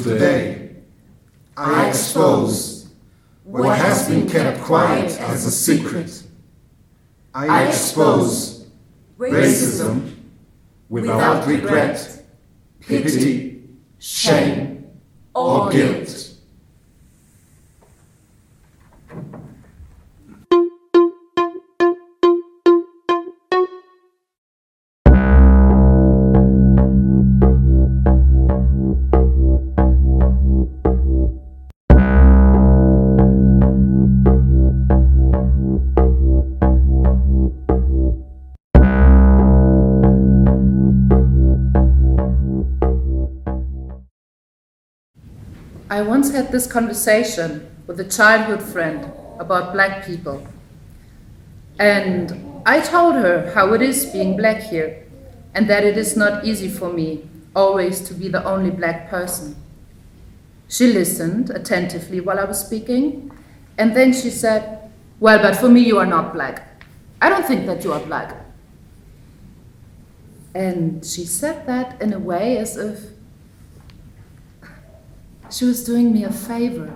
Today, I expose what has been kept quiet as a secret. I expose racism without regret, pity, shame, or guilt. I once had this conversation with a childhood friend about black people. And I told her how it is being black here, and that it is not easy for me always to be the only black person. She listened attentively while I was speaking, and then she said, Well, but for me, you are not black. I don't think that you are black. And she said that in a way as if she was doing me a favor.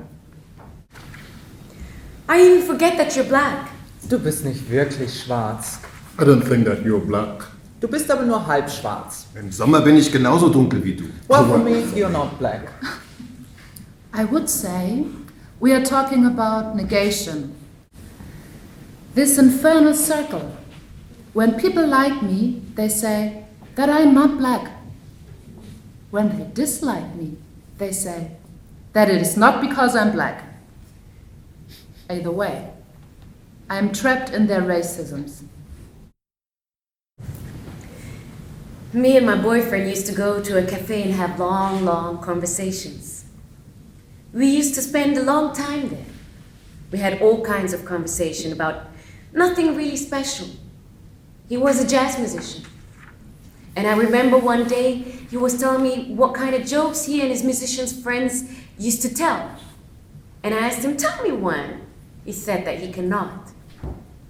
I even forget that you're black. Du bist nicht wirklich schwarz. I don't think that you're black. Du bist aber nur halb schwarz. Im Sommer bin ich genauso dunkel wie du. Well, for me, you're not black. I would say we are talking about negation. This infernal circle. When people like me, they say that I'm not black. When they dislike me, they say that it is not because I'm black. Either way, I am trapped in their racisms. Me and my boyfriend used to go to a cafe and have long, long conversations. We used to spend a long time there. We had all kinds of conversation about nothing really special. He was a jazz musician. And I remember one day he was telling me what kind of jokes he and his musicians friends used to tell. And I asked him, Tell me one. He said that he cannot.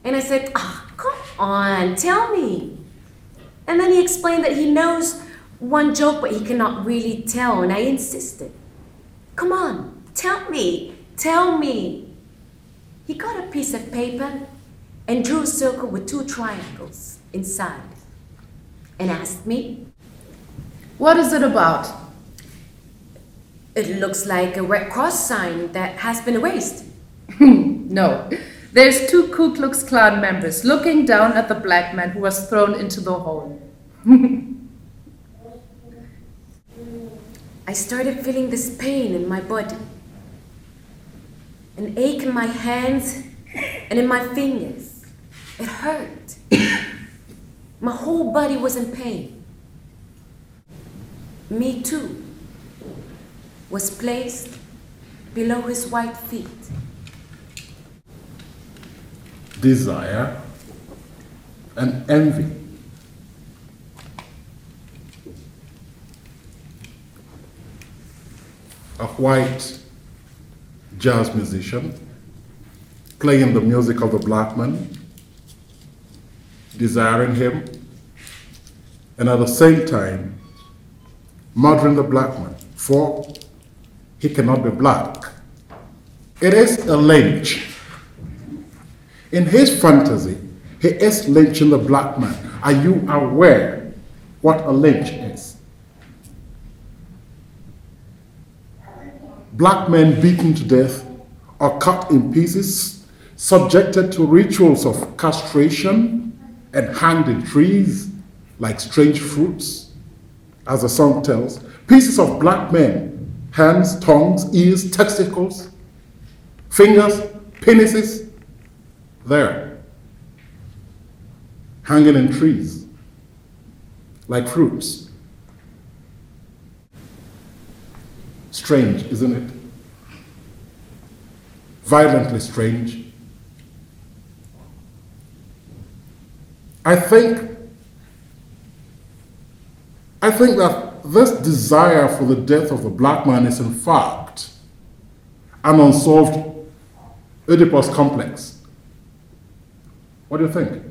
And I said, Ah, oh, come on, tell me. And then he explained that he knows one joke, but he cannot really tell. And I insisted, Come on, tell me, tell me. He got a piece of paper and drew a circle with two triangles inside and asked me, What is it about? It looks like a Red Cross sign that has been erased. no. There's two Ku Klux Klan members looking down at the black man who was thrown into the hole. I started feeling this pain in my body, an ache in my hands and in my fingers. It hurt. my whole body was in pain. Me too was placed below his white feet. Desire and envy. A white jazz musician playing the music of the black man, desiring him, and at the same time murdering the black man for he cannot be black. It is a lynch. In his fantasy, he is lynching the black man. Are you aware what a lynch is? Black men beaten to death or cut in pieces, subjected to rituals of castration and hanged in trees like strange fruits, as the song tells. Pieces of black men hands, tongues, ears, testicles, fingers, penises, there, hanging in trees like fruits. Strange, isn't it? Violently strange. I think I think that this desire for the death of the black man is in fact an unsolved Oedipus complex. What do you think?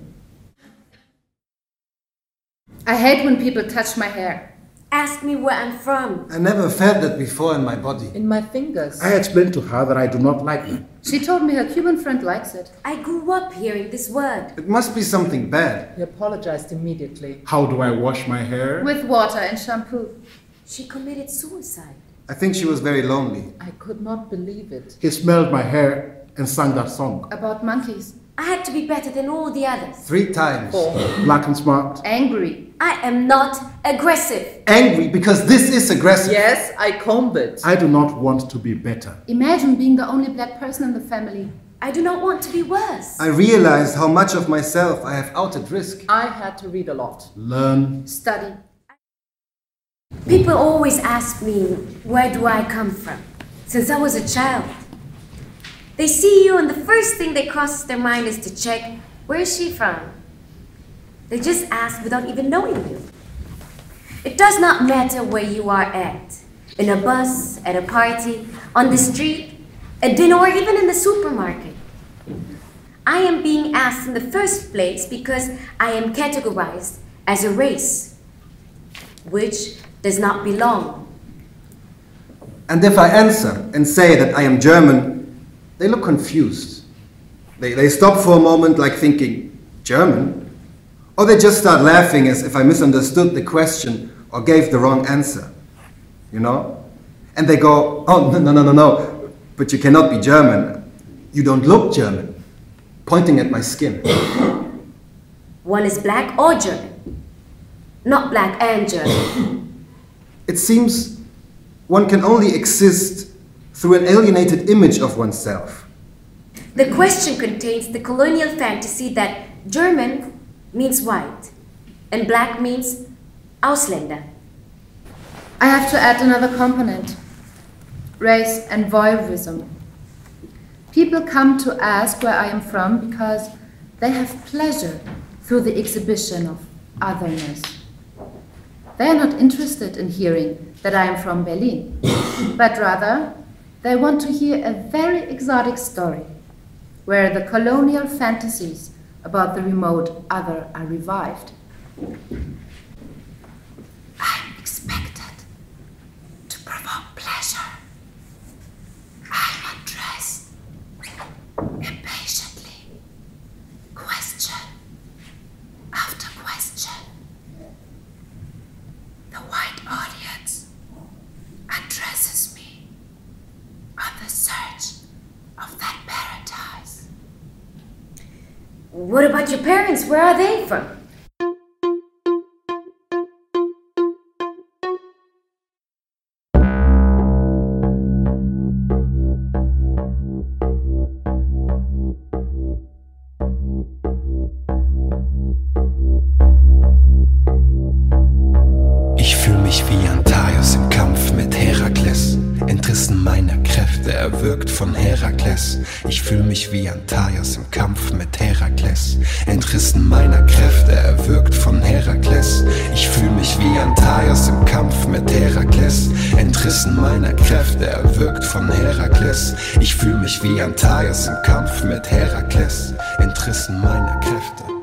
I hate when people touch my hair. Ask me where I'm from. I never felt that before in my body. In my fingers. I explained to her that I do not like them. She told me her Cuban friend likes it. I grew up hearing this word. It must be something bad. He apologized immediately. How do I wash my hair? With water and shampoo. She committed suicide. I think she was very lonely. I could not believe it. He smelled my hair and sang that song. About monkeys. I had to be better than all the others. Three times. Four. Black and smart. Angry. I am not aggressive. Angry because this is aggressive. Yes, I combed it. I do not want to be better. Imagine being the only black person in the family. I do not want to be worse. I realized how much of myself I have out at risk. I had to read a lot. Learn. Study. People always ask me, where do I come from? Since I was a child. They see you, and the first thing that crosses their mind is to check, where is she from? They just ask without even knowing you. It does not matter where you are at in a bus, at a party, on the street, at dinner, or even in the supermarket. I am being asked in the first place because I am categorized as a race, which does not belong. And if I answer and say that I am German, they look confused. They, they stop for a moment, like thinking, German? Or they just start laughing as if I misunderstood the question or gave the wrong answer. You know? And they go, Oh, no, no, no, no, no. But you cannot be German. You don't look German. Pointing at my skin. One is black or German, not black and German. It seems one can only exist through an alienated image of oneself. The question contains the colonial fantasy that German means white and black means Ausländer. I have to add another component race and voyeurism. People come to ask where I am from because they have pleasure through the exhibition of otherness. They are not interested in hearing that I am from Berlin, but rather they want to hear a very exotic story where the colonial fantasies about the remote other are revived. I'm expected to provoke pleasure. I'm undressed impatiently, question after question. The white audience undresses me on the search of that paradise. What about your parents? Where are they from? Erwürgt von Herakles. Ich fühl mich wie Antaios im Kampf mit Herakles. Entrissen meiner Kräfte, erwürgt von Herakles. Ich fühl mich wie Antaios im Kampf mit Herakles. Entrissen meiner Kräfte, erwürgt von Herakles. Ich fühl mich wie Antaios im Kampf mit Herakles. Entrissen meiner Kräfte.